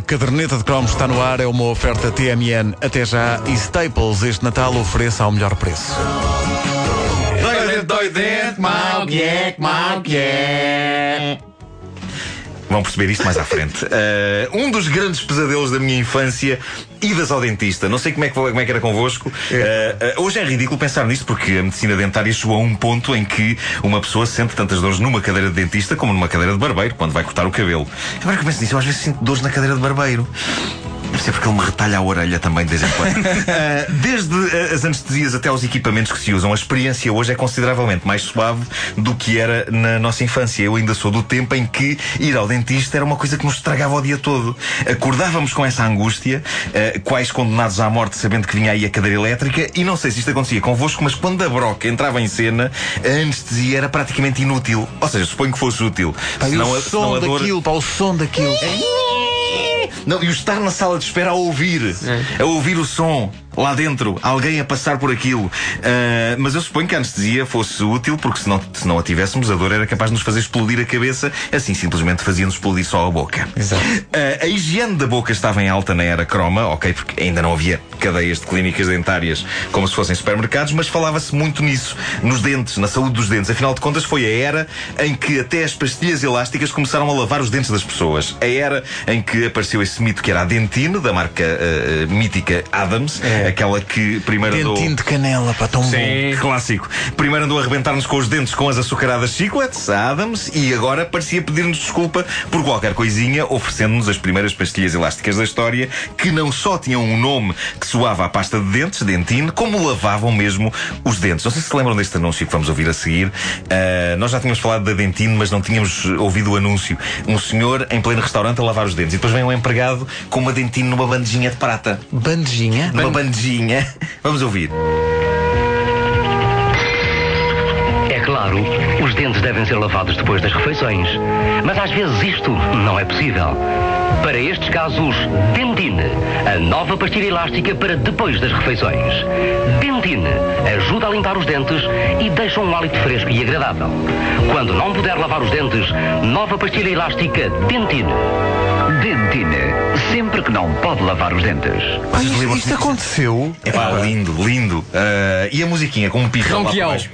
A caderneta de cromos está no ar, é uma oferta TMN até já e Staples este Natal ofereça ao melhor preço. Doidente, doidente, mal guieque, mal guieque. Vão perceber isto mais à frente. Uh, um dos grandes pesadelos da minha infância, idas ao dentista. Não sei como é que, como é que era convosco. Uh, uh, hoje é ridículo pensar nisto, porque a medicina dentária chegou a um ponto em que uma pessoa sente tantas dores numa cadeira de dentista como numa cadeira de barbeiro, quando vai cortar o cabelo. Agora que eu penso nisso, eu às vezes sinto dores na cadeira de barbeiro. Ser porque ele me retalha a orelha também de vez em quando. uh, desde uh, as anestesias até aos equipamentos que se usam, a experiência hoje é consideravelmente mais suave do que era na nossa infância. Eu ainda sou do tempo em que ir ao dentista era uma coisa que nos estragava o dia todo. Acordávamos com essa angústia, uh, quais condenados à morte, sabendo que vinha aí a cadeira elétrica, e não sei se isto acontecia convosco, mas quando a broca entrava em cena, a anestesia era praticamente inútil. Ou seja, suponho que fosse útil. Pá, senão, o som a dor... daquilo, pá, o som daquilo. Não, e o estar na sala de espera a ouvir, é. a ouvir o som lá dentro, alguém a passar por aquilo. Uh, mas eu suponho que a anestesia fosse útil, porque se não, se não a tivéssemos, a dor era capaz de nos fazer explodir a cabeça, assim simplesmente fazia-nos explodir só a boca. Exato. Uh, a higiene da boca estava em alta na era croma, ok, porque ainda não havia cadeias de clínicas dentárias como se fossem supermercados, mas falava-se muito nisso, nos dentes, na saúde dos dentes. Afinal de contas, foi a era em que até as pastilhas elásticas começaram a lavar os dentes das pessoas. A era em que apareceu esse mito que era a Dentine, da marca uh, mítica Adams. É aquela que primeiro Dentinho andou. de canela, para tão Sim, bom. clássico. Primeiro andou a arrebentar-nos com os dentes com as açucaradas chicletes, a Adams, e agora parecia pedir-nos desculpa por qualquer coisinha, oferecendo-nos as primeiras pastilhas elásticas da história, que não só tinham um nome que soava à pasta de dentes, Dentine, como lavavam mesmo os dentes. Não sei se se lembram deste anúncio que vamos ouvir a seguir. Uh, nós já tínhamos falado da Dentine, mas não tínhamos ouvido o anúncio. Um senhor em pleno restaurante a lavar os dentes, e depois vem um empregado com uma Dentine numa bandejinha de prata. Bandejinha? Numa bandejinha Vamos ouvir. É claro, os dentes devem ser lavados depois das refeições. Mas às vezes isto não é possível. Para estes casos, Dentine, a nova pastilha elástica para depois das refeições. Dentine ajuda a limpar os dentes e deixa um hálito fresco e agradável. Quando não puder lavar os dentes, nova pastilha elástica Dentine. Dentine, sempre que não pode lavar os dentes. Ah, isto, isto aconteceu? É pá, lindo, lindo. Uh, e a musiquinha com um lá baixo.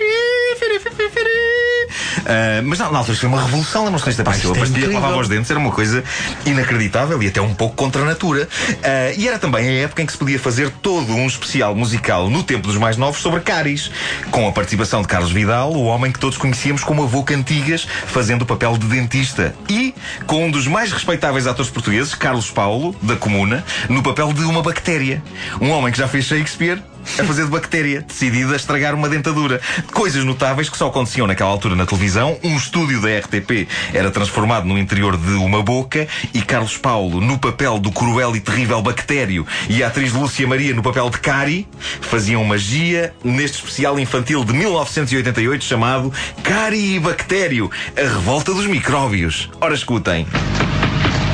Uh, mas na, na altura foi uma revolução, lembram-se desta pastilha? A pastilha que lavava os dentes era uma coisa inacreditável e até um pouco contra a natura. Uh, e era também a época em que se podia fazer todo um especial musical no tempo dos mais novos sobre cáries, com a participação de Carlos Vidal, o homem que todos conhecíamos como avô Cantigas, fazendo o papel de dentista, e com um dos mais respeitáveis atores portugueses, Carlos Paulo, da Comuna, no papel de uma bactéria. Um homem que já fez Shakespeare a fazer de bactéria, decidida a estragar uma dentadura. Coisas notáveis que só aconteciam naquela altura na televisão. Um estúdio da RTP era transformado no interior de uma boca e Carlos Paulo, no papel do cruel e terrível bactério, e a atriz Lúcia Maria no papel de Cari, faziam magia neste especial infantil de 1988 chamado Cari e Bactério, a revolta dos micróbios. Ora, escutem.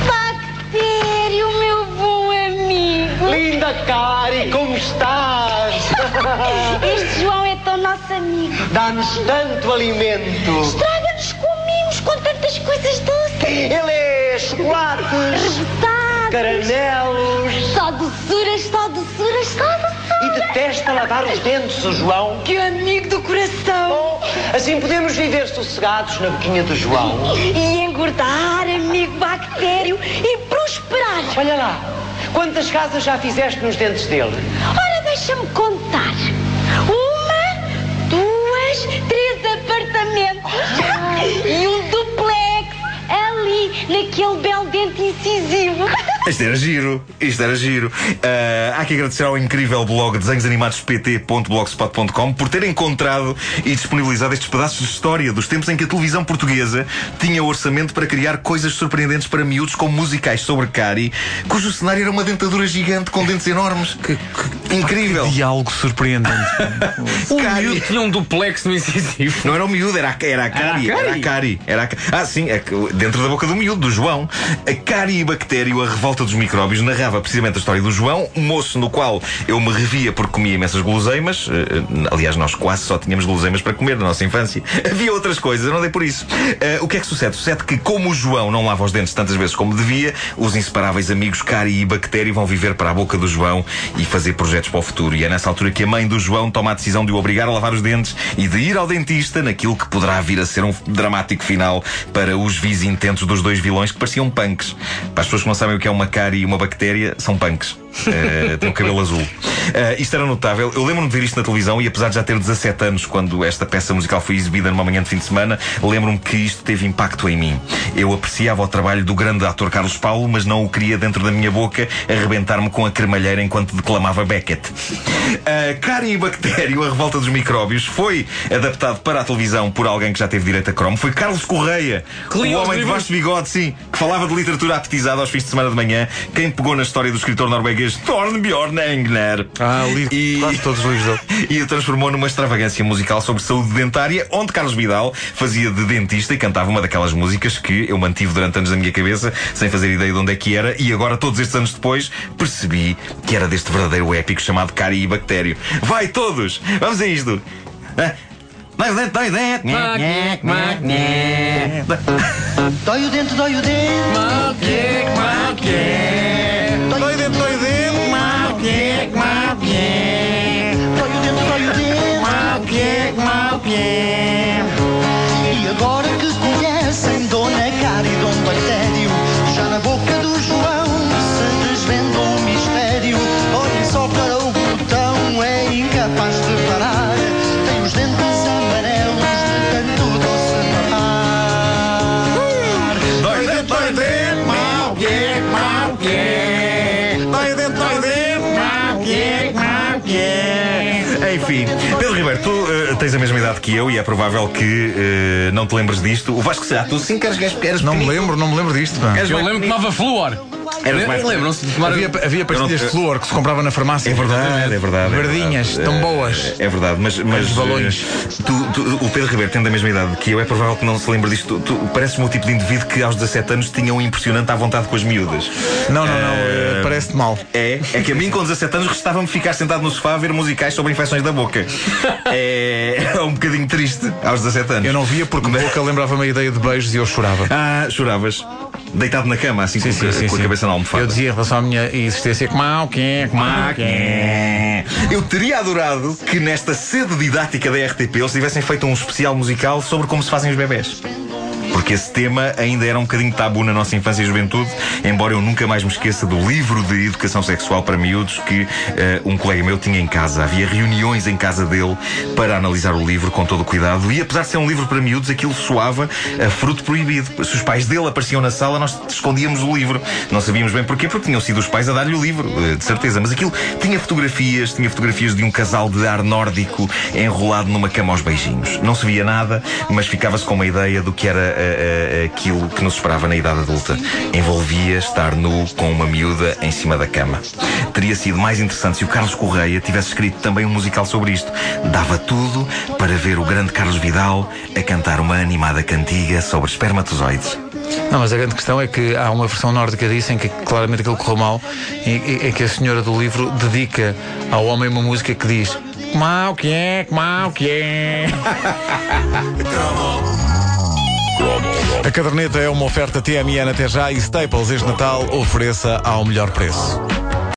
Bactério, meu bom amigo. Linda Cari, como estás? Este João é tão nosso amigo. Dá-nos tanto alimento. Estraga-nos com mimos, com tantas coisas doces. Ele é chocolates. Repetados. Caramelos. Só doçuras, só doçuras, só doçuras. E detesta lavar os dentes, o João. Que amigo do coração. Bom, assim podemos viver sossegados na boquinha do João. E engordar, amigo bactério, e prosperar. Olha lá, quantas casas já fizeste nos dentes dele? Ora, deixa-me contar. Ali, naquele belo dente incisivo. Isto era giro, isto era giro. Uh, há que agradecer ao incrível blog desenhosanimadospt.blogspot.com por ter encontrado e disponibilizado estes pedaços de história dos tempos em que a televisão portuguesa tinha orçamento para criar coisas surpreendentes para miúdos, como musicais sobre Cari, cujo cenário era uma dentadura gigante com dentes enormes. Que, que, Incrível. Que diálogo surpreendente. o Cari. miúdo tinha um duplex no incisivo. Não era o miúdo, era a, era a Cari. Era a Cari. Era a, ah, sim, é dentro da boca do miúdo, do João. A Cari e bactério, a revolta Revolta dos Micróbios narrava precisamente a história do João, um moço no qual eu me revia porque comia imensas guloseimas. Uh, aliás, nós quase só tínhamos guloseimas para comer na nossa infância. Havia outras coisas, eu não dei por isso. Uh, o que é que sucede? Sucede que, como o João não lava os dentes tantas vezes como devia, os inseparáveis amigos Cari e Bactéria vão viver para a boca do João e fazer projetos para o futuro. E é nessa altura que a mãe do João toma a decisão de o obrigar a lavar os dentes e de ir ao dentista naquilo que poderá vir a ser um dramático final para os vis intentos dos dois vilões que pareciam punks. Para as pessoas que não sabem o que é uma cárie e uma bactéria, são punks. Uh, tem o cabelo azul. Uh, isto era notável. Eu lembro-me de ver isto na televisão e, apesar de já ter 17 anos quando esta peça musical foi exibida numa manhã de fim de semana, lembro-me que isto teve impacto em mim. Eu apreciava o trabalho do grande ator Carlos Paulo, mas não o queria dentro da minha boca arrebentar-me com a cremalheira enquanto declamava Beckett. Uh, Cárie e Bactério, a revolta dos micróbios, foi adaptado para a televisão por alguém que já teve direito a cromo. Foi Carlos Correia, o homem de vasto bigode, sim, que falava de literatura apetizada aos fins de semana de manhã, quem pegou na história do escritor norueguês Thornbjorn Engner. Ah, li E- quase todos os livros dele. e o transformou numa extravagância musical sobre saúde dentária, onde Carlos Vidal fazia de dentista e cantava uma daquelas músicas que eu mantive durante anos na minha cabeça, sem fazer ideia de onde é que era, e agora, todos estes anos depois, percebi que era deste verdadeiro épico chamado Cari e Bactério. Vai todos! Vamos a isto! Ah, Dói o dente, dói o dente! Mac, mac, Dói o dente, dói o dente. Parar. Tem os dentes amarelos de tanto doce mamar. Dói o dente, dói o dente! Mau, que, mau, que. Dói o dente, dói o dente! Mau, que, mau, que. Enfim, Pedro Ribeiro, tu eh, tens a mesma idade que eu e é provável que eh, não te lembres disto. O Vasco Será, tu sim que eras, eras Não me lembro, não me lembro disto. pá. Eu lembro que pequenino. tomava flúor. Eras mais- Lembram-se de tomar. Havia, havia pastilhas de flúor que se comprava na farmácia. É verdade, é verdade. é Verdinhas, verdade. tão boas. É verdade, mas, mas Os balões. eh, tu- tu- o Pedro Ribeiro tendo a mesma idade que eu, é provável que não se lembre disto. Tu, tu pareces-me o tipo de indivíduo que aos 17 anos tinha um impressionante à vontade com as miúdas. Não, não, não. Eh, eh, Parece-te mal. É, é que a mim com 17 anos restava-me ficar sentado no sofá a ver musicais sobre infecções da boca. É, é um bocadinho triste aos 17 anos. Eu não via porque Mas- boca lembrava-me a ideia de beijos e eu chorava. Ah, choravas. Deitado na cama, assim com, com a cabeça na almofada. Eu dizia em relação à minha existência que mal, que é, que mal, que é. Eu teria adorado que nesta sede didática da RTP eles tivessem feito um especial musical sobre como se fazem os bebés. Porque esse tema ainda era um bocadinho tabu na nossa infância e juventude, embora eu nunca mais me esqueça do livro de educação sexual para miúdos que eh, um colega meu tinha em casa. Havia reuniões em casa dele para analisar o livro com todo o cuidado. E apesar de ser um livro para miúdos, aquilo soava a fruto proibido. Se os pais dele apareciam na sala, nós escondíamos o livro. Não sabíamos bem porquê, porque tinham sido os pais a dar-lhe o livro, eh, de certeza. Mas aquilo tinha fotografias, tinha fotografias de um casal de ar nórdico enrolado numa cama aos beijinhos. Não se via nada, mas ficava-se com uma ideia do que era eh, eh, aquilo que nos esperava na idade adulta. Envolvia estar nu com uma miúda em cima da cama. Teria sido mais interessante se o Carlos Correia tivesse escrito também um musical sobre isto. Dava tudo para ver o grande Carlos Vidal a cantar uma animada cantiga sobre espermatozoides. Não, mas a grande questão é que há uma versão nórdica disso em que claramente aquilo correu mal e, e, que a senhora do livro dedica ao homem uma música que diz Mal que é, mal que é. A caderneta é uma oferta TMN até já e Staples este Natal ofereça ao melhor preço.